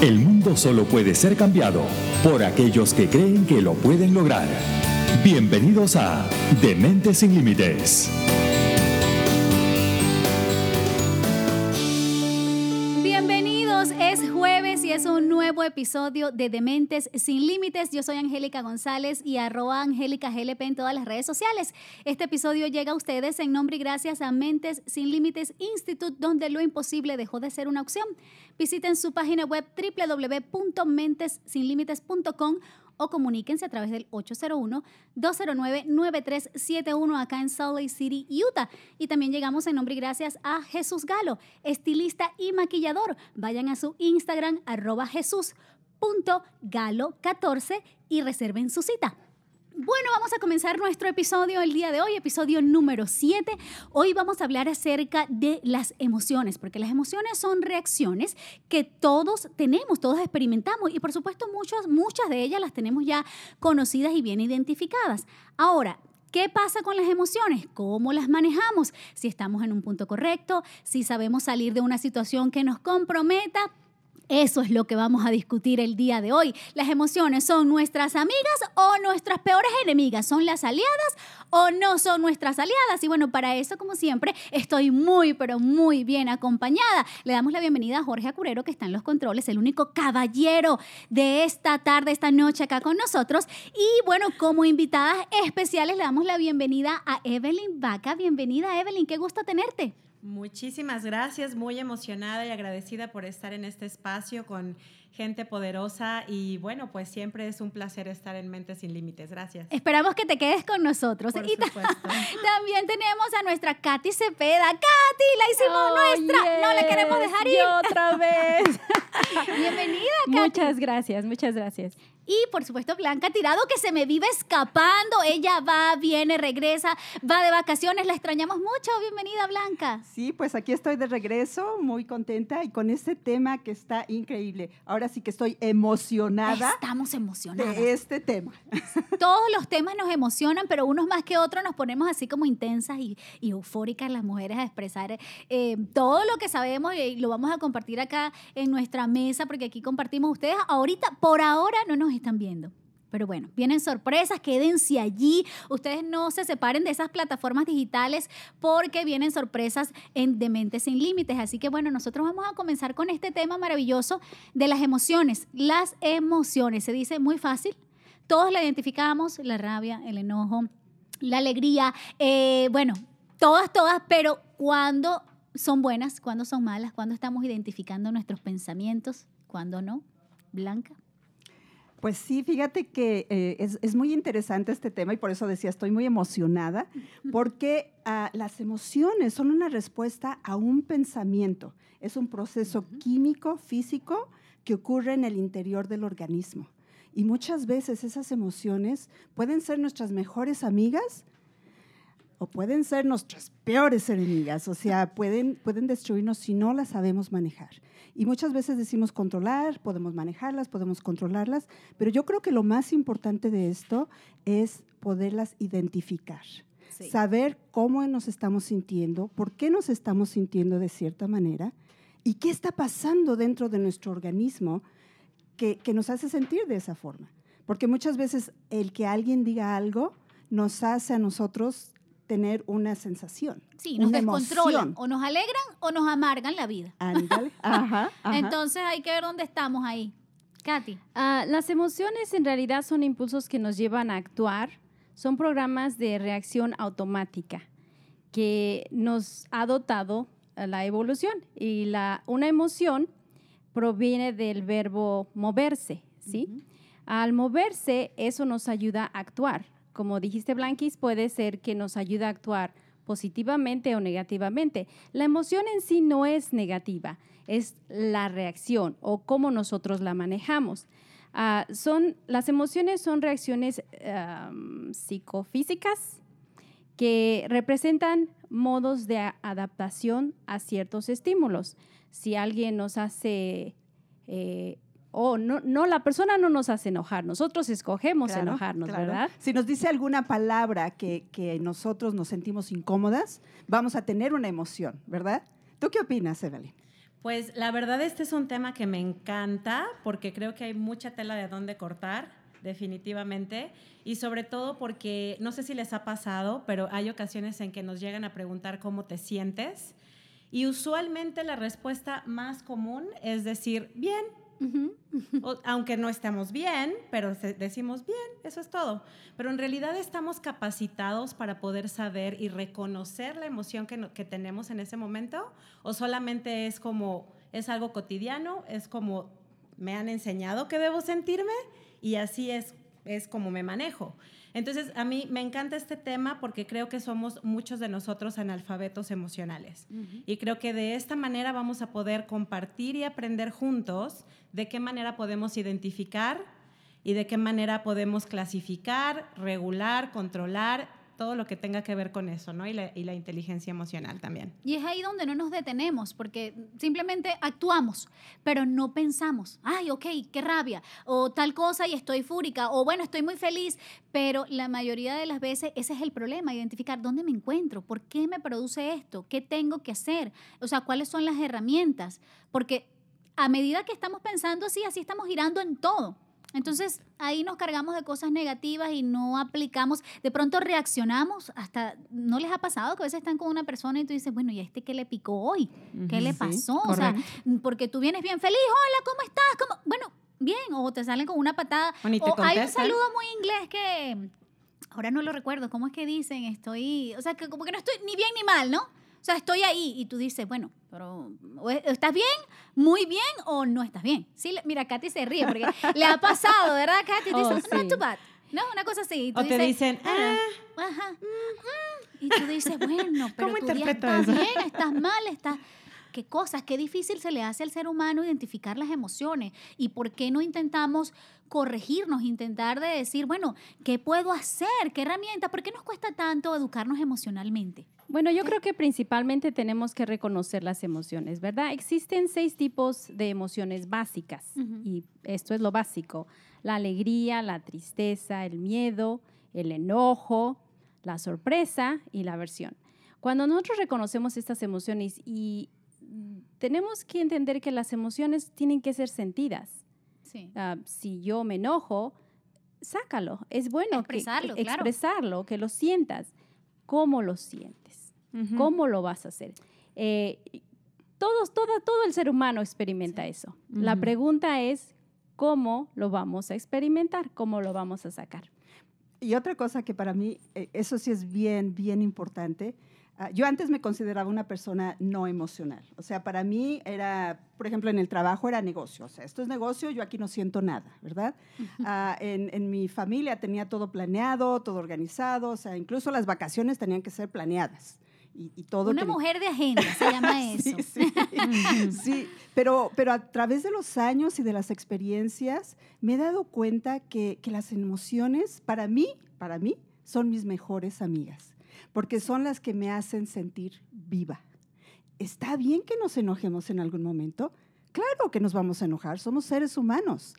El mundo solo puede ser cambiado por aquellos que creen que lo pueden lograr. Bienvenidos a Dementes sin Límites. Nuevo episodio de Dementes sin Límites. Yo soy Angélica González y arroba Angélica GLP en todas las redes sociales. Este episodio llega a ustedes en nombre y gracias a Mentes sin Límites Institute, donde lo imposible dejó de ser una opción. Visiten su página web www.mentessinlimites.com o comuníquense a través del 801-209-9371 acá en Salt Lake City, Utah. Y también llegamos en nombre y gracias a Jesús Galo, estilista y maquillador. Vayan a su Instagram arroba jesús.galo14 y reserven su cita. Bueno, vamos a comenzar nuestro episodio el día de hoy, episodio número 7. Hoy vamos a hablar acerca de las emociones, porque las emociones son reacciones que todos tenemos, todos experimentamos y por supuesto muchas, muchas de ellas las tenemos ya conocidas y bien identificadas. Ahora, ¿Qué pasa con las emociones? ¿Cómo las manejamos? Si estamos en un punto correcto, si sabemos salir de una situación que nos comprometa, eso es lo que vamos a discutir el día de hoy. Las emociones son nuestras amigas o nuestras peores enemigas. ¿Son las aliadas o no son nuestras aliadas? Y bueno, para eso, como siempre, estoy muy, pero muy bien acompañada. Le damos la bienvenida a Jorge Acurero, que está en los controles, el único caballero de esta tarde, esta noche acá con nosotros. Y bueno, como invitadas especiales, le damos la bienvenida a Evelyn Vaca. Bienvenida, Evelyn. Qué gusto tenerte. Muchísimas gracias, muy emocionada y agradecida por estar en este espacio con gente poderosa y bueno, pues siempre es un placer estar en Mentes sin Límites. Gracias. Esperamos que te quedes con nosotros. Por y supuesto. también tenemos a nuestra Katy Cepeda. Katy, la hicimos nuestra. No la queremos dejar ir. Yo otra vez. Bienvenida, Katy. muchas gracias, muchas gracias. Y por supuesto, Blanca Tirado, que se me vive escapando. Ella va, viene, regresa, va de vacaciones. La extrañamos mucho. Bienvenida, Blanca. Sí, pues aquí estoy de regreso, muy contenta y con este tema que está increíble. Ahora sí que estoy emocionada Estamos emocionadas. de este tema. Todos los temas nos emocionan, pero unos más que otros nos ponemos así como intensas y, y eufóricas las mujeres a expresar eh, todo lo que sabemos y lo vamos a compartir acá en nuestra mesa, porque aquí compartimos ustedes. Ahorita, por ahora, no nos están viendo. Pero bueno, vienen sorpresas, quédense allí. Ustedes no se separen de esas plataformas digitales porque vienen sorpresas en Dementes sin Límites. Así que bueno, nosotros vamos a comenzar con este tema maravilloso de las emociones. Las emociones, se dice muy fácil, todos la identificamos, la rabia, el enojo, la alegría, eh, bueno, todas, todas, pero cuando son buenas, cuando son malas, cuando estamos identificando nuestros pensamientos, cuando no, Blanca. Pues sí, fíjate que eh, es, es muy interesante este tema y por eso decía, estoy muy emocionada, porque ah, las emociones son una respuesta a un pensamiento. Es un proceso químico, físico, que ocurre en el interior del organismo. Y muchas veces esas emociones pueden ser nuestras mejores amigas o pueden ser nuestras peores enemigas, o sea, pueden, pueden destruirnos si no las sabemos manejar. Y muchas veces decimos controlar, podemos manejarlas, podemos controlarlas, pero yo creo que lo más importante de esto es poderlas identificar. Sí. Saber cómo nos estamos sintiendo, por qué nos estamos sintiendo de cierta manera y qué está pasando dentro de nuestro organismo que, que nos hace sentir de esa forma. Porque muchas veces el que alguien diga algo nos hace a nosotros tener una sensación. Sí, nos descontrolan, emoción. o nos alegran o nos amargan la vida. Ándale. Ajá, ajá. Entonces hay que ver dónde estamos ahí. Katy. Ah, las emociones en realidad son impulsos que nos llevan a actuar, son programas de reacción automática que nos ha dotado la evolución y la, una emoción proviene del verbo moverse, ¿sí? Al moverse, eso nos ayuda a actuar. Como dijiste, Blanquis, puede ser que nos ayude a actuar positivamente o negativamente. La emoción en sí no es negativa, es la reacción o cómo nosotros la manejamos. Ah, son, las emociones son reacciones psicofísicas que representan modos de adaptación a ciertos estímulos. Si alguien nos hace, eh, o no, no, la persona no nos hace enojar, nosotros escogemos Claro, enojarnos, claro. ¿verdad? Si nos dice alguna palabra que, que nosotros nos sentimos incómodas, vamos a tener una emoción, ¿verdad? ¿Tú qué opinas, Evelyn? Pues la verdad este es un tema que me encanta porque creo que hay mucha tela de dónde cortar, definitivamente, y sobre todo porque no sé si les ha pasado, pero hay ocasiones en que nos llegan a preguntar cómo te sientes y usualmente la respuesta más común es decir, bien, aunque no estemos bien, pero decimos bien, eso es todo. Pero en realidad estamos capacitados para poder saber y reconocer la emoción que, que tenemos en ese momento, o solamente es como, es algo cotidiano, es como me han enseñado que debo sentirme y así es, es como me manejo. Entonces, a mí me encanta este tema porque creo que somos muchos de nosotros analfabetos emocionales. Y creo que de esta manera vamos a poder compartir y aprender juntos de qué manera podemos identificar y de qué manera podemos clasificar, regular, controlar todo lo que tenga que ver con eso, ¿no? Y la, y la, inteligencia emocional también. Y es ahí donde no nos detenemos, porque simplemente actuamos, pero no pensamos, ay, ok, qué rabia, o tal cosa y estoy fúrica, o bueno, estoy muy feliz, pero la mayoría de las veces ese es el problema, identificar dónde me encuentro, por qué me produce esto, qué tengo que hacer, o sea, cuáles son las herramientas, porque a medida que estamos pensando así, así estamos girando en todo. Entonces ahí nos cargamos de cosas negativas y no aplicamos, de pronto reaccionamos, hasta no les ha pasado que a veces están con una persona y tú dices, bueno, ¿y a este qué le picó hoy? ¿Qué le pasó? o sea, porque tú vienes bien feliz, hola, ¿cómo estás? ¿Cómo? Bueno, bien, o te salen con una patada. O, hay un saludo muy inglés que ahora no lo recuerdo, ¿cómo es que dicen? Estoy, o sea, que como que no estoy ni bien ni mal, ¿no? O sea, estoy ahí y tú dices, bueno, pero ¿estás bien? ¿Muy bien o no estás bien? Sí, mira, Katy se ríe porque le ha pasado, ¿verdad, Katy? Oh, dice, not too bad. No, una cosa así. o te dicen, ah, ajá. Y tú dices, bueno, pero ¿Cómo tú ya estás bien, estás mal, estás qué cosas, qué difícil se le hace al ser humano identificar las emociones y por qué no intentamos corregirnos, intentar de decir, bueno, ¿qué puedo hacer? ¿Qué herramienta? ¿Por qué nos cuesta tanto educarnos emocionalmente? Bueno, yo creo que principalmente tenemos que reconocer las emociones, ¿verdad? Existen seis tipos de emociones básicas y esto es lo básico. La alegría, la tristeza, el miedo, el enojo, la sorpresa y la aversión. Cuando nosotros reconocemos estas emociones y tenemos que entender que las emociones tienen que ser sentidas. Ah, si yo me enojo, sácalo. Es bueno expresarlo, que, expresarlo, que lo sientas. ¿Cómo lo sientes? ¿Cómo lo vas a hacer? Eh, todos, todo, todo el ser humano experimenta eso. La pregunta es, ¿cómo lo vamos a experimentar? ¿Cómo lo vamos a sacar? Y otra cosa que para mí, eh, eso sí es bien, bien importante, yo antes me consideraba una persona no emocional. O sea, para mí era, por ejemplo, en el trabajo era negocio. O sea, esto es negocio, yo aquí no siento nada, ¿verdad? Ah, en, mi familia tenía todo planeado, todo organizado. O sea, incluso las vacaciones tenían que ser planeadas. Y, todo una mujer de agenda, se llama eso. sí, sí. pero, pero a través de los años y de las experiencias me he dado cuenta que, que las emociones, para mí, para mí, son mis mejores amigas porque son las que me hacen sentir viva. ¿Está bien que nos enojemos en algún momento? Claro que nos vamos a enojar, somos seres humanos.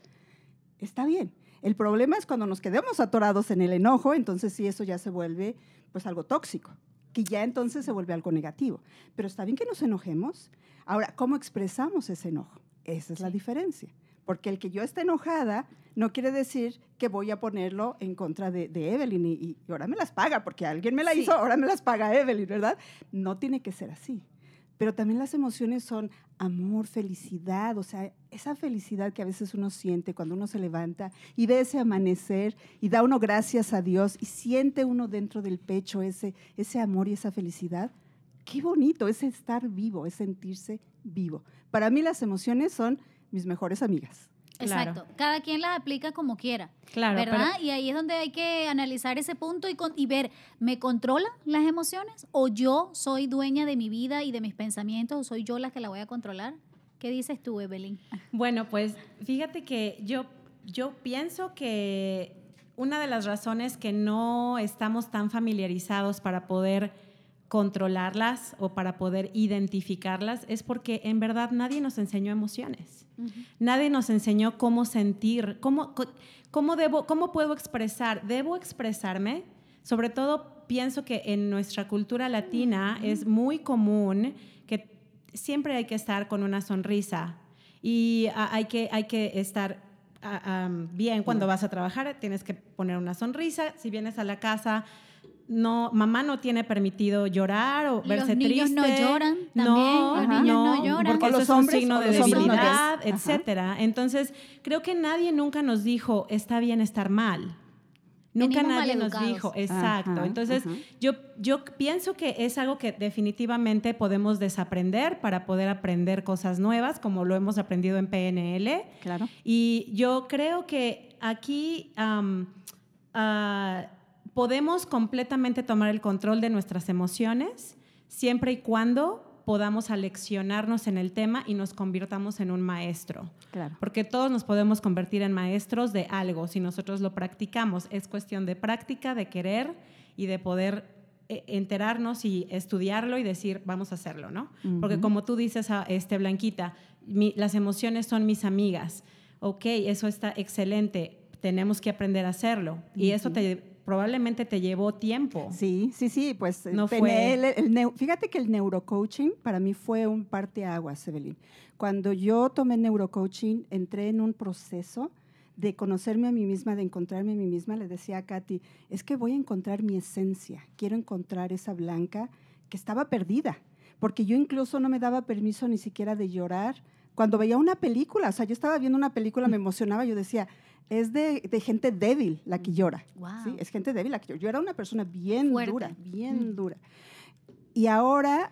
Está bien. El problema es cuando nos quedemos atorados en el enojo, entonces sí, eso ya se vuelve pues algo tóxico, que ya entonces se vuelve algo negativo. Pero está bien que nos enojemos. Ahora, ¿cómo expresamos ese enojo? Esa es la diferencia. Porque el que yo esté enojada no quiere decir que voy a ponerlo en contra de, Evelyn y, ahora me las paga, porque alguien me la hizo, ahora me las paga Evelyn, ¿verdad? No tiene que ser así. Pero también las emociones son amor, felicidad, o sea, esa felicidad que a veces uno siente cuando uno se levanta y ve ese amanecer y da uno gracias a Dios y siente uno dentro del pecho ese, ese amor y esa felicidad. Qué bonito es estar vivo, es sentirse vivo. Para mí las emociones son mis mejores amigas. Exacto. Cada quien las aplica como quiera. Claro. ¿Verdad? Y ahí es donde hay que analizar ese punto y, y ver, ¿me controlan las emociones? ¿O yo soy dueña de mi vida y de mis pensamientos? ¿O soy yo la que la voy a controlar? ¿Qué dices tú, Evelyn? Bueno, pues fíjate que yo, yo pienso que una de las razones que no estamos tan familiarizados para poder controlarlas o para poder identificarlas es porque en verdad nadie nos enseñó emociones. Nadie nos enseñó cómo sentir, cómo, cómo, debo, cómo puedo expresar. ¿Debo expresarme? Sobre todo pienso que en nuestra cultura latina es muy común que siempre hay que estar con una sonrisa y hay que, hay que estar ah, bien cuando vas a trabajar, tienes que poner una sonrisa. Si vienes a la casa, no, mamá no tiene permitido llorar o Los verse niños triste. no lloran No, también, los niños no lloran. Porque O eso los es un hombres, signo de los no debilidad, lloran. Ajá. etcétera. Entonces, creo que nadie nunca nos dijo, está bien estar mal. Nunca Venimos nadie nos dijo, exacto. Ajá, Entonces, ajá. yo, yo pienso que es algo que definitivamente podemos desaprender para poder aprender cosas nuevas, como lo hemos aprendido en PNL. Claro. Y yo creo que aquí ah, podemos completamente tomar el control de nuestras emociones siempre y cuando podamos aleccionarnos en el tema y nos convirtamos en un maestro. Claro. Porque todos nos podemos convertir en maestros de algo si nosotros lo practicamos. Es cuestión de práctica, de querer y de poder eh, enterarnos y estudiarlo y decir, vamos a hacerlo, ¿no? Porque como tú dices, a este, Blanquita, mi- las emociones son mis amigas. Ok, eso está excelente. Tenemos que aprender a hacerlo. Y eso te, probablemente te llevó tiempo. Sí, sí, sí, pues el No fue- PNL, el neu- fíjate que el neurocoaching para mí fue un parteaguas, Evelyn. Cuando yo tomé neurocoaching, entré en un proceso de conocerme a mí misma, de encontrarme a mí misma. Le decía a Katy, es que voy a encontrar mi esencia, quiero encontrar esa blanca que estaba perdida, porque yo incluso no me daba permiso ni siquiera de llorar. Cuando veía una película, o sea, yo estaba viendo una película, me emocionaba, yo decía, es de, de gente débil la que llora. Wow. ¿sí? Es gente débil la que llora. Yo era una persona bien Fuerte. dura, bien Mm. dura. Y ahora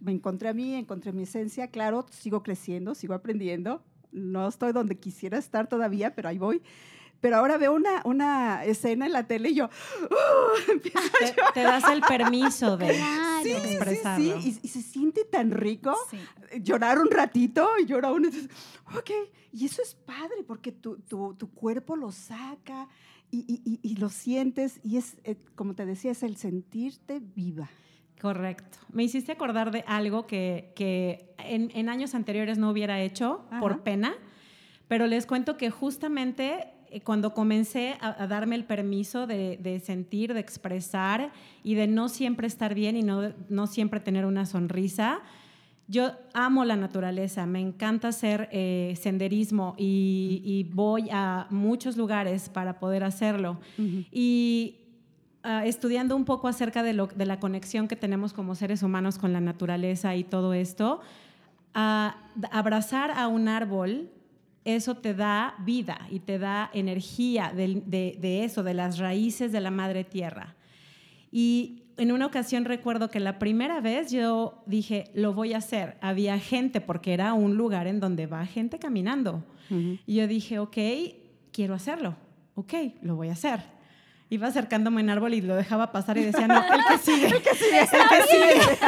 me encontré a mí, encontré mi esencia, claro, sigo creciendo, sigo aprendiendo, no estoy donde quisiera estar todavía, pero ahí voy. Pero ahora veo una, una escena en la tele y yo, ¡uh! empiezo a Te, das el permiso de Claro. Sí, expresarlo. sí, sí, y, y se siente tan rico llorar un ratito y llora uno. ok, y eso es padre porque tu, tu, tu cuerpo lo saca y, y- y- lo sientes y es, eh, como te decía, es el sentirte viva. Correcto. Me hiciste acordar de algo que, que en, en años anteriores no hubiera hecho por pena, pero les cuento que justamente cuando comencé a, a darme el permiso de, de sentir, de expresar y de no siempre estar bien y no, no siempre tener una sonrisa, yo amo la naturaleza, me encanta hacer eh, senderismo y, y voy a muchos lugares para poder hacerlo. Y ah, estudiando un poco acerca de, lo- de la conexión que tenemos como seres humanos con la naturaleza y todo esto, ah, abrazar a un árbol, eso te da vida y te da energía de eso, de las raíces de la madre tierra. Y en una ocasión recuerdo que la primera vez yo dije, lo voy a hacer. Había gente, porque era un lugar en donde va gente caminando. Y yo dije, ok, quiero hacerlo. Ok, lo voy a hacer. Iba acercándome en árbol y lo dejaba pasar y decía, no, el que sigue. el que sigue.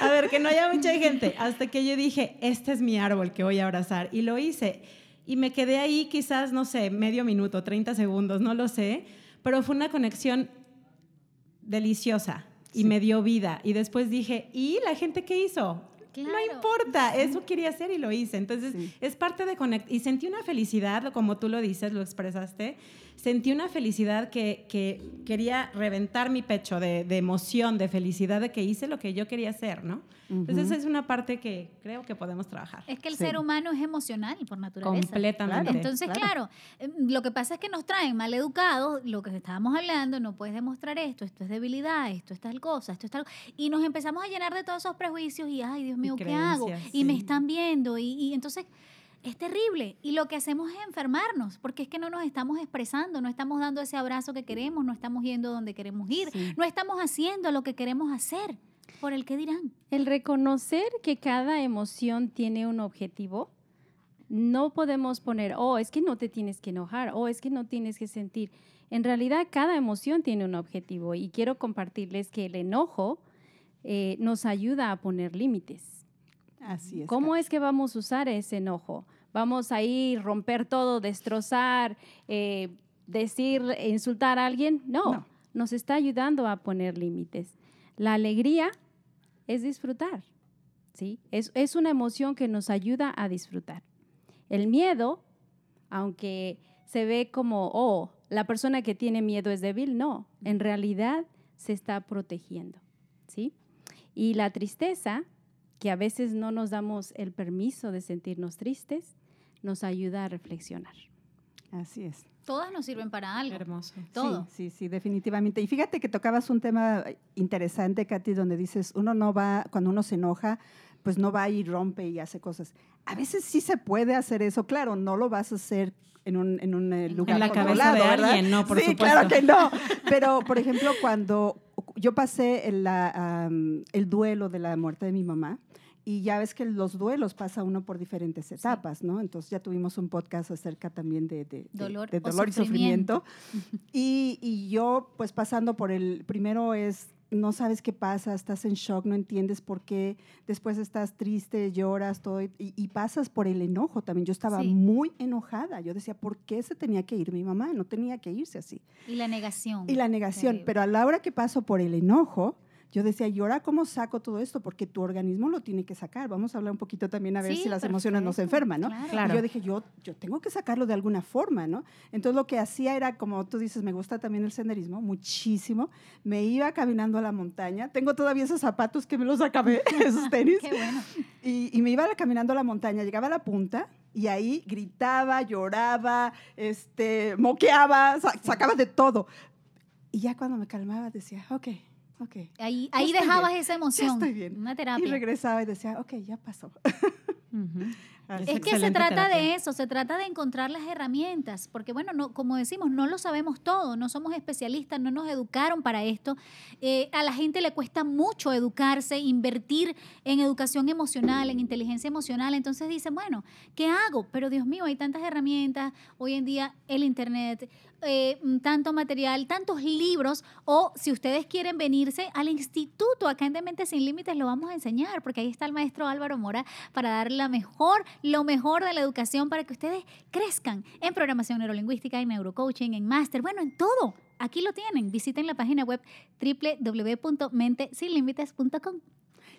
a ver, que no haya mucha gente. Hasta que yo dije, este es mi árbol que voy a abrazar. Y lo hice. Y me quedé ahí quizás, no sé, medio minuto, 30 segundos, no lo sé. Pero fue una conexión deliciosa y me dio vida. Y después dije, ¿y la gente qué hizo? Claro. No importa, eso quería hacer y lo hice. Entonces, Sí. es parte de conectar. Y sentí una felicidad, como tú lo dices, lo expresaste. Sentí una felicidad que, que quería reventar mi pecho de, de emoción, de felicidad de que hice lo que yo quería hacer, ¿no? Entonces, es una parte que creo que podemos trabajar. Es que el Sí. ser humano es emocional por naturaleza. Completamente. Claro. Entonces, claro. claro, eh, lo que pasa es que nos traen mal educados, lo que estábamos hablando, no puedes demostrar esto, esto es debilidad, esto es tal cosa, esto es tal... Y nos empezamos a llenar de todos esos prejuicios y, ay, Dios mío, ¿qué hago? creencias, Y me sí. están viendo y, y entonces... Es terrible y lo que hacemos es enfermarnos porque es que no nos estamos expresando, no estamos dando ese abrazo que queremos, no estamos yendo donde queremos ir, Sí. no estamos haciendo lo que queremos hacer por el que dirán. El reconocer que cada emoción tiene un objetivo, no podemos poner, oh, es que no te tienes que enojar, oh, es que no tienes que sentir. En realidad, cada emoción tiene un objetivo y quiero compartirles que el enojo eh, nos ayuda a poner límites. Así es. ¿Cómo es que vamos a usar ese enojo? ¿Vamos a ir, romper todo, destrozar, eh, decir, insultar a alguien? No, No. nos está ayudando a poner límites. La alegría es disfrutar, ¿sí? Es, es una emoción que nos ayuda a disfrutar. El miedo, aunque se ve como, oh, la persona que tiene miedo es débil, no, en realidad se está protegiendo, ¿sí? Y la tristeza que a veces no nos damos el permiso de sentirnos tristes, nos ayuda a reflexionar. Así es. Todas nos sirven para algo. Hermoso. Todo. Sí, sí, sí, definitivamente. Y fíjate que tocabas un tema interesante, Katy, donde dices, uno no va, cuando uno se enoja, pues no va y rompe y hace cosas. A veces sí se puede hacer eso, claro, no lo vas a hacer en un, en un eh, lugar En la cabeza de ¿verdad? alguien, no, por sí, supuesto. claro que no. Pero, por ejemplo, cuando yo pasé el, la, am, el duelo de la muerte de mi mamá, y ya ves que los duelos pasa uno por diferentes etapas, ¿no? Entonces ya tuvimos un podcast acerca también de, de- de- Dolor de y sufrimiento. sufrimiento. Y, y yo, pues pasando por el, primero es, no sabes qué pasa, estás en shock, no entiendes por qué, después estás triste, lloras, todo, y, y pasas por el enojo también. Yo estaba Sí. muy enojada. Yo decía, ¿por qué se tenía que ir mi mamá? No tenía que irse así. Y la negación. Y la negación. Pero a la hora que paso por el enojo, yo decía, ¿y ahora cómo saco todo esto? Porque tu organismo lo tiene que sacar. Vamos a hablar un poquito también a ver Sí, si las emociones nos perfecto. enferman, ¿no? Claro. Y yo dije, yo, yo tengo que sacarlo de alguna forma, ¿no? Entonces lo que hacía era, como tú dices, me gusta también el senderismo, muchísimo. Me iba caminando a la montaña. Tengo todavía esos zapatos que me los acabé, esos tenis. Qué bueno. Y, y me iba caminando a la montaña, llegaba a la punta y ahí gritaba, lloraba, este, moqueaba, sa- sacaba de todo. Y ya cuando me calmaba decía, ok, ok. Ahí, Ya ahí dejabas bien, esa Ya emoción. estoy bien. Una Y terapia. regresaba y decía, ok, ya pasó. Así Es que se trata de eso, se trata de encontrar las herramientas, porque bueno, no, como decimos, no lo sabemos todo, no somos especialistas, no nos educaron para esto. Eh, a la gente le cuesta mucho educarse, invertir en educación emocional, en inteligencia emocional, entonces dicen, bueno, ¿qué hago? Pero Dios mío, hay tantas herramientas, hoy en día el Internet, eh, mm, tanto material, tantos libros, o si ustedes quieren venirse al instituto acá en Dementes Sin Límites, lo vamos a enseñar, porque ahí está el maestro Álvaro Mora para dar la mejor, lo mejor de la educación para que ustedes crezcan en programación neurolingüística, en neurocoaching, en máster, bueno, en todo. Aquí lo tienen. Visiten la página web www.mentesinlimites.com.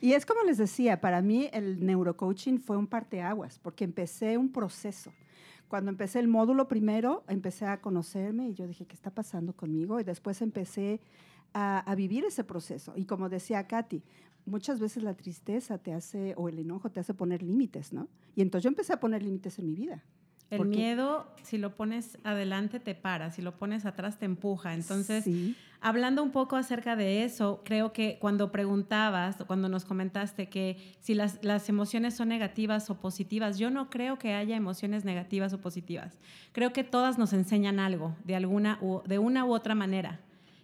Y es como les decía, para mí el neurocoaching fue un parteaguas, porque empecé un proceso. Cuando empecé el módulo primero, empecé a conocerme y yo dije, ¿qué está pasando conmigo? Y después empecé a, vivir ese proceso. Y como decía Katy, muchas veces la tristeza te hace, o el enojo te hace poner límites, ¿no? Y entonces yo empecé a poner límites en mi vida. El miedo, si lo pones adelante, te para, si lo pones atrás, te empuja. Entonces, Sí. Hablando un poco acerca de eso, creo que cuando preguntabas, cuando nos comentaste que si las, las emociones son negativas o positivas, yo no creo que haya emociones negativas o positivas. Creo que todas nos enseñan algo de, alguna u, de una u otra manera.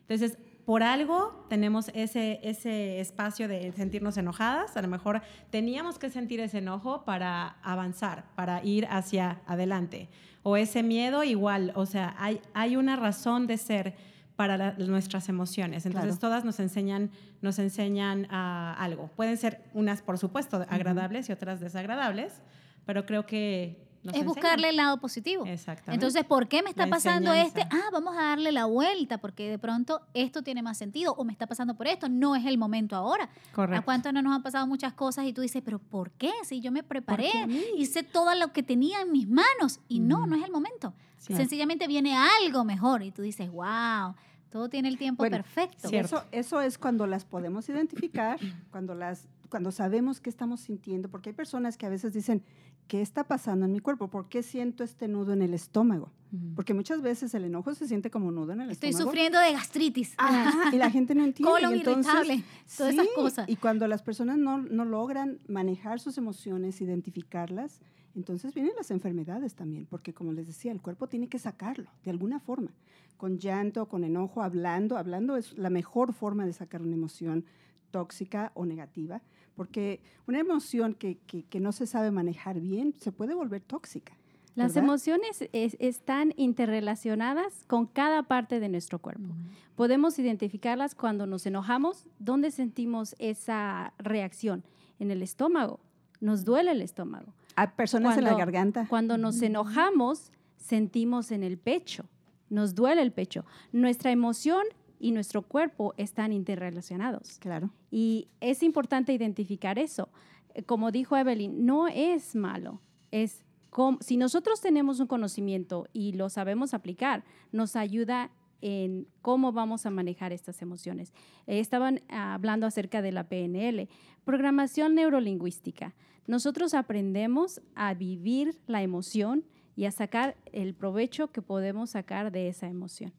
Entonces, por algo tenemos ese, ese espacio de sentirnos enojadas. A lo mejor teníamos que sentir ese enojo para avanzar, para ir hacia adelante. O ese miedo igual, o sea, hay, hay una razón de ser para la- nuestras emociones. Entonces Claro. todas nos enseñan, nos enseñan ah, algo. Pueden ser unas, por supuesto, agradables y otras desagradables, pero creo que nos es enseñan. buscarle el lado positivo. Exactamente. Entonces, ¿por qué me está La pasando este? Ah, vamos a darle la vuelta porque de pronto esto tiene más sentido o me está pasando por esto, no es el momento ahora. Correcto. ¿A cuánto no nos han pasado muchas cosas y tú dices, pero ¿por qué? Si yo me preparé, hice todo lo que tenía en mis manos y no, no es el momento. Sí. Sencillamente viene algo mejor y tú dices, wow, todo tiene el tiempo Bueno, perfecto. Y Eso, eso es cuando las podemos identificar, cuando, las, cuando sabemos qué estamos sintiendo, porque hay personas que a veces dicen, ¿qué está pasando en mi cuerpo? ¿Por qué siento este nudo en el estómago? Porque muchas veces el enojo se siente como nudo en el Estoy estómago. sufriendo de gastritis. Ajá, y la gente no entiende. Colon entonces, irritable, todas esas sí, cosas. Y cuando las personas no, no logran manejar sus emociones, identificarlas, entonces vienen las enfermedades también, porque como les decía, el cuerpo tiene que sacarlo de alguna forma, con llanto, con enojo, hablando. Hablando es la mejor forma de sacar una emoción tóxica o negativa, porque una emoción que, que- que no se sabe manejar bien se puede volver tóxica. Las ¿verdad? emociones es- están interrelacionadas con cada parte de nuestro cuerpo. Podemos identificarlas cuando nos enojamos, ¿dónde sentimos esa reacción? En el estómago. Nos duele el estómago. Hay personas en la garganta. Cuando nos enojamos, sentimos en el pecho. Nos duele el pecho. Nuestra emoción y nuestro cuerpo están interrelacionados. Claro. Y es importante identificar eso. Eh, Como dijo Evelyn, no es malo. Es com- si nosotros tenemos un conocimiento y lo sabemos aplicar, nos ayuda en cómo vamos a manejar estas emociones. Eh, estaban hablando acerca de la PNL, programación neurolingüística. Nosotros aprendemos a vivir la emoción y a sacar el provecho que podemos sacar de esa emoción.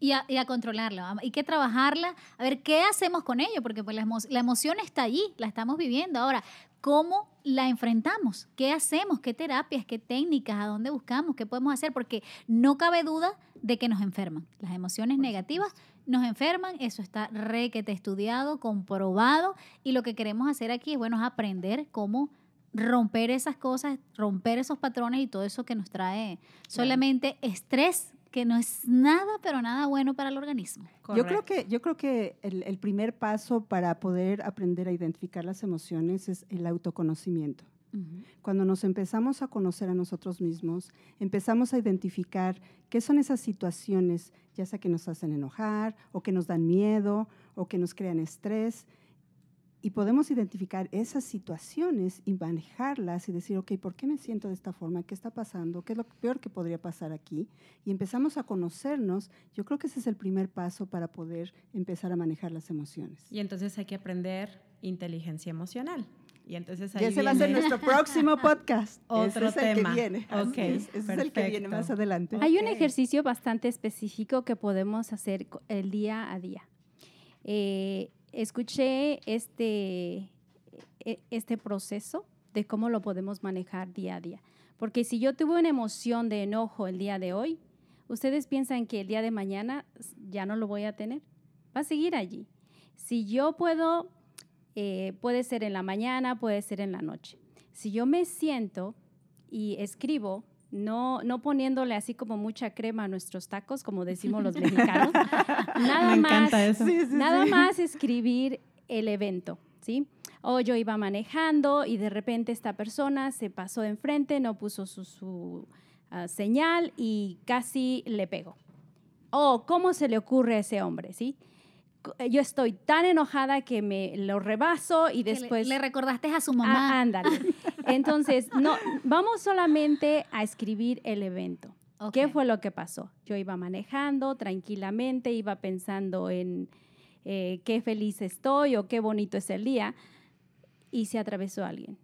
Y a, y a, controlarla. Hay que trabajarla, a ver qué hacemos con ello, porque pues la, emo la, emoción está allí, la estamos viviendo. Ahora, ¿cómo la enfrentamos? ¿Qué hacemos? ¿Qué terapias? ¿Qué técnicas? ¿A dónde buscamos? ¿Qué podemos hacer? Porque no cabe duda de que nos enferman. Las emociones negativas nos enferman, eso está requete estudiado, comprobado, y lo que queremos hacer aquí es, bueno, es aprender cómo romper esas cosas, romper esos patrones y todo eso que nos trae solamente estrés que no es nada, pero nada bueno para el organismo. Yo creo que, yo creo que el, el, primer paso para poder aprender a identificar las emociones es el autoconocimiento. Uh -huh. Cuando nos empezamos a conocer a nosotros mismos, empezamos a identificar qué son esas situaciones, ya sea que nos hacen enojar, o que nos dan miedo, o que nos crean estrés, y podemos identificar esas situaciones y manejarlas y decir, ok, ¿por qué me siento de esta forma? ¿Qué está pasando? ¿Qué es lo peor que podría pasar aquí? Y empezamos a conocernos. Yo creo que ese es el primer paso para poder empezar a manejar las emociones. Y entonces hay que aprender inteligencia emocional. Y entonces ahí y ese viene... va a ser nuestro próximo podcast. Otro ese tema. Es el que viene. Okay, es. Ese es el que viene más adelante. Hay un ejercicio bastante específico que podemos hacer el día a día. Eh, escuché este, este proceso de cómo lo podemos manejar día a día. Porque si yo tuve una emoción de enojo el día de hoy, ustedes piensan que el día de mañana ya no lo voy a tener. Va a seguir allí. Si yo puedo, eh, puede ser en la mañana, puede ser en la noche. Si yo me siento y escribo, no, no poniéndole así como mucha crema a nuestros tacos, como decimos los mexicanos. nada Me más, encanta eso. Sí, sí, nada sí. más escribir el evento, ¿sí? O yo iba manejando y de repente esta persona se pasó de enfrente, no puso su, su uh, señal y casi le pegó. O cómo se le ocurre a ese hombre, ¿sí? Yo estoy tan enojada que me lo rebaso y después... Le, le recordaste a su mamá. Ah, ándale. Entonces, no, vamos solamente a escribir el evento. Okay. ¿Qué fue lo que pasó? Yo iba manejando tranquilamente, iba pensando en eh, qué feliz estoy o qué bonito es el día y se atravesó alguien.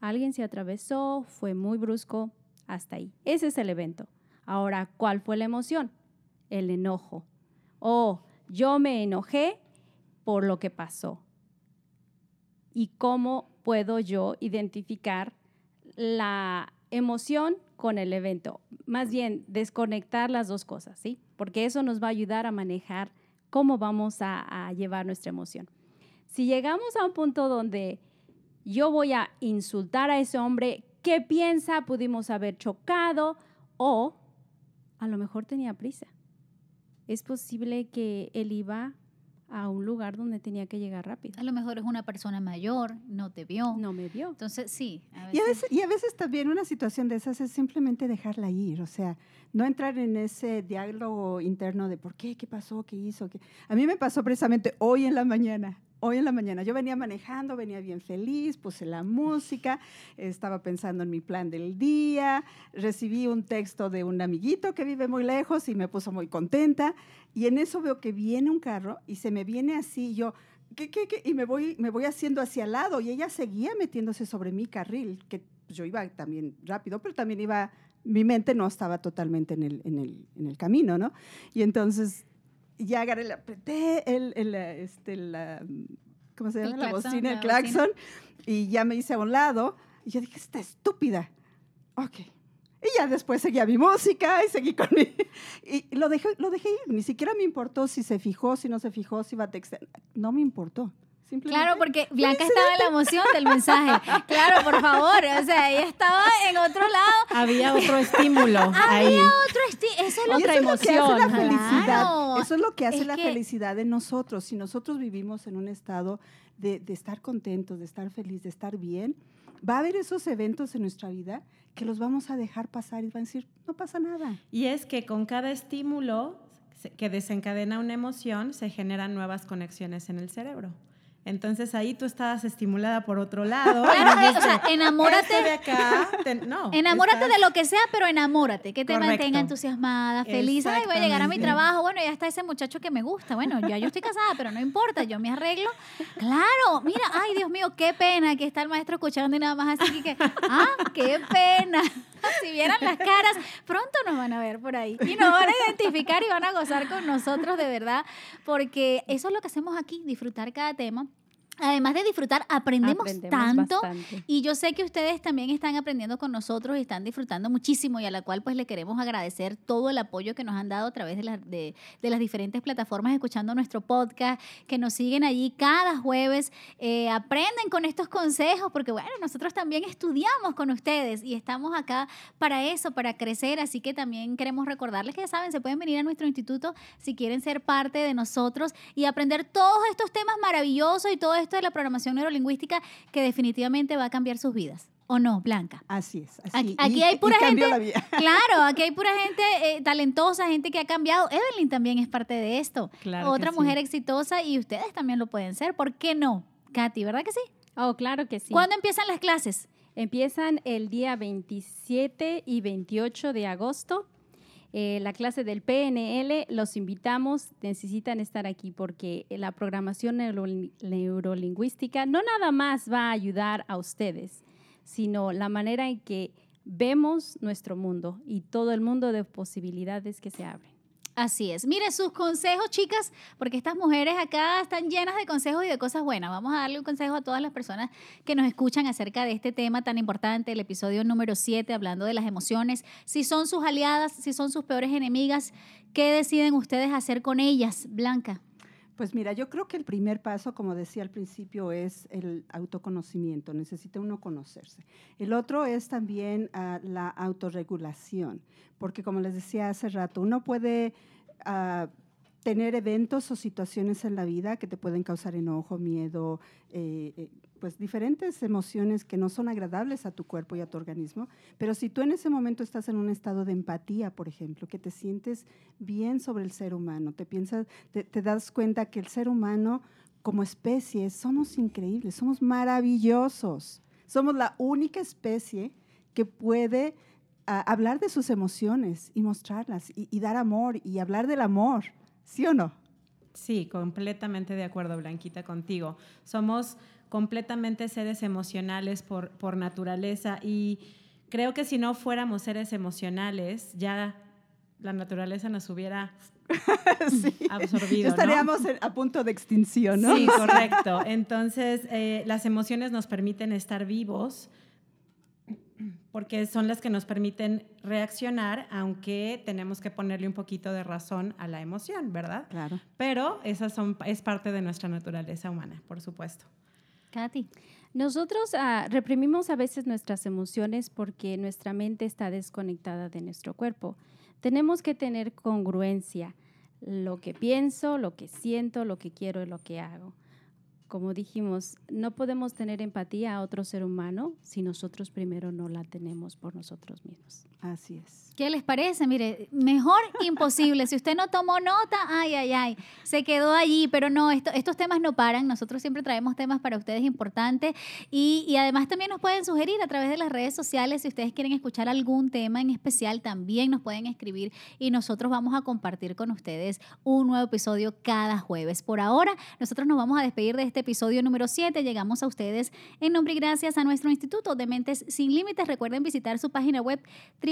Alguien se atravesó, fue muy brusco, hasta ahí. Ese es el evento. Ahora, ¿cuál fue la emoción? El enojo. O yo me enojé por lo que pasó. ¿Y cómo puedo yo identificar la emoción con el evento? Más bien, desconectar las dos cosas, ¿sí? Porque eso nos va a ayudar a manejar cómo vamos a, llevar nuestra emoción. Si llegamos a un punto donde yo voy a insultar a ese hombre, ¿qué piensa? Pudimos haber chocado o a lo mejor tenía prisa. Es posible que él iba a un lugar donde tenía que llegar rápido. A lo mejor es una persona mayor, no te vio. No me vio. Entonces, sí. A y, a veces, y a veces también una situación de esas es simplemente dejarla ir, o sea, no entrar en ese diálogo interno de por qué, qué pasó, qué hizo. Qué... A mí me pasó precisamente hoy en la mañana. Hoy en la mañana yo venía manejando, venía bien feliz, puse la música, estaba pensando en mi plan del día, recibí un texto de un amiguito que vive muy lejos y me puso muy contenta. Y en eso veo que viene un carro y se me viene así, yo, ¿qué, qué, qué? Y me voy, me voy haciendo hacia el lado y ella seguía metiéndose sobre mi carril, que yo iba también rápido, pero también iba, mi mente no estaba totalmente en el, en el, en el camino, ¿no? Y entonces ya agarré, le apreté el, el, este, la, ¿cómo se llama? El la claxon, bocina, el claxon, y ya me hice a un lado, y yo dije, está estúpida. Ok. Y ya después seguía mi música y seguí con mi... Y lo dejé, lo dejé ir. Ni siquiera me importó si se fijó, si no se fijó, si iba a textear. No me importó. Claro, porque Blanca estaba en la emoción del mensaje. Claro, por favor. O sea, ella estaba en otro lado. Había otro estímulo ahí. Había otro estímulo. Eso es lo otra eso emoción. Es lo que hace la felicidad. Claro. Eso es lo que hace Es la que- felicidad de nosotros. Si nosotros vivimos en un estado de, de estar contentos, de estar feliz, de estar bien, va a haber esos eventos en nuestra vida que los vamos a dejar pasar y van a decir, no pasa nada. Y es que con cada estímulo que desencadena una emoción se generan nuevas conexiones en el cerebro. Entonces ahí tú estabas estimulada por otro lado. Claro, o sea, dijiste, enamórate. "Este de acá, te- no, Enamórate estás- de lo que sea, pero enamórate, que te Correcto. mantenga entusiasmada, feliz. Ay, voy a llegar a mi trabajo, bueno, ya está ese muchacho que me gusta. Bueno, ya yo estoy casada, pero no importa, yo me arreglo. Claro, mira, ay, Dios mío, qué pena que está el maestro escuchando y nada más así que, ah, qué pena. Si vieran las caras, pronto nos van a ver por ahí y nos van a identificar y van a gozar con nosotros de verdad, porque eso es lo que hacemos aquí, disfrutar cada tema. Además de disfrutar, aprendemos, Aprendemos tanto bastante. y yo sé que ustedes también están aprendiendo con nosotros y están disfrutando muchísimo y a la cual pues le queremos agradecer todo el apoyo que nos han dado a través de, las de, de las diferentes plataformas escuchando nuestro podcast, que nos siguen allí cada jueves, eh, aprenden con estos consejos porque bueno, nosotros también estudiamos con ustedes y estamos acá para eso, para crecer, así que también queremos recordarles que ya saben, se pueden venir a nuestro instituto si quieren ser parte de nosotros y aprender todos estos temas maravillosos y todo esto de la programación neurolingüística que definitivamente va a cambiar sus vidas. ¿O no, Blanca? Así es. Así. Aquí, Y- aquí hay pura gente. la vida. Claro, aquí hay pura gente eh, talentosa, gente que ha cambiado. Evelyn también es parte de esto. Claro Otra que sí. mujer exitosa y ustedes también lo pueden ser. ¿Por qué no? Katy, ¿verdad que sí? Oh, claro que sí. ¿Cuándo empiezan las clases? Empiezan el día 27 y 28 de agosto. Eh, la clase del PNL, los invitamos, necesitan estar aquí porque la programación neuroli- neurolingüística no nada más va a ayudar a ustedes, sino la manera en que vemos nuestro mundo y todo el mundo de posibilidades que se abren. Así es. Mire sus consejos, chicas, porque estas mujeres acá están llenas de consejos y de cosas buenas. Vamos a darle un consejo a todas las personas que nos escuchan acerca de este tema tan importante, el episodio número 7, hablando de las emociones. Si son sus aliadas, si son sus peores enemigas, ¿qué deciden ustedes hacer con ellas, Blanca? Pues mira, yo creo que el primer paso, como decía al principio, es el autoconocimiento. Necesita uno conocerse. El otro es también ah, la autorregulación, porque como les decía hace rato, uno puede ah, tener eventos o situaciones en la vida que te pueden causar enojo, miedo, eh, eh, pues diferentes emociones que no son agradables a tu cuerpo y a tu organismo. Pero si tú en ese momento estás en un estado de empatía, por ejemplo, que te sientes bien sobre el ser humano, te piensas, te, das cuenta que el ser humano como especie somos increíbles, somos maravillosos. Somos la única especie que puede hablar de sus emociones y mostrarlas y, y dar amor y hablar del amor, ¿sí o no? Sí, completamente de acuerdo, Blanquita, contigo. Somos completamente seres emocionales por, por naturaleza y creo que si no fuéramos seres emocionales, ya la naturaleza nos hubiera Sí. absorbido. Estaríamos a punto de extinción, ¿no? Sí, correcto. Entonces, eh, las emociones nos permiten estar vivos porque son las que nos permiten reaccionar, aunque tenemos que ponerle un poquito de razón a la emoción, ¿verdad? Claro. Pero esas son, es parte de nuestra naturaleza humana, por supuesto. Nosotros ah, reprimimos a veces nuestras emociones porque nuestra mente está desconectada de nuestro cuerpo. Tenemos que tener congruencia, lo que pienso, lo que siento, lo que quiero y lo que hago. Como dijimos, no podemos tener empatía a otro ser humano si nosotros primero no la tenemos por nosotros mismos. Así es. ¿Qué les parece? Mire, mejor imposible. Si usted no tomó nota, ay, ay, ay, se quedó allí, pero no, esto- estos temas no paran. Nosotros siempre traemos temas para ustedes importantes y, y además también nos pueden sugerir a través de las redes sociales si ustedes quieren escuchar algún tema en especial, también nos pueden escribir y nosotros vamos a compartir con ustedes un nuevo episodio cada jueves. Por ahora, nosotros nos vamos a despedir de este episodio número 7. Llegamos a ustedes en nombre y gracias a nuestro Instituto de Mentes Sin Límites. Recuerden visitar su página web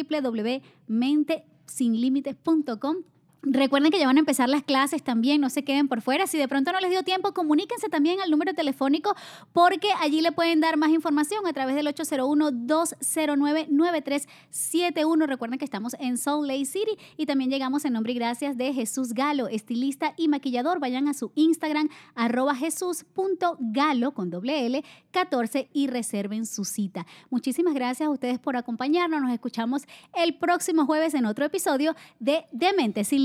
www.mentesinlimites.com. Recuerden que ya van a empezar las clases también, no se queden por fuera. Si de pronto no les dio tiempo, comuníquense también al número telefónico porque allí le pueden dar más información a través del 801-209-9371. Recuerden que estamos en Salt Lake City y también llegamos en nombre y gracias de Jesús Galo, estilista y maquillador. Vayan a su Instagram, arroba jesús.galo con doble L 14 y reserven su cita. Muchísimas gracias a ustedes por acompañarnos. Nos escuchamos el próximo jueves en otro episodio de Dementes sin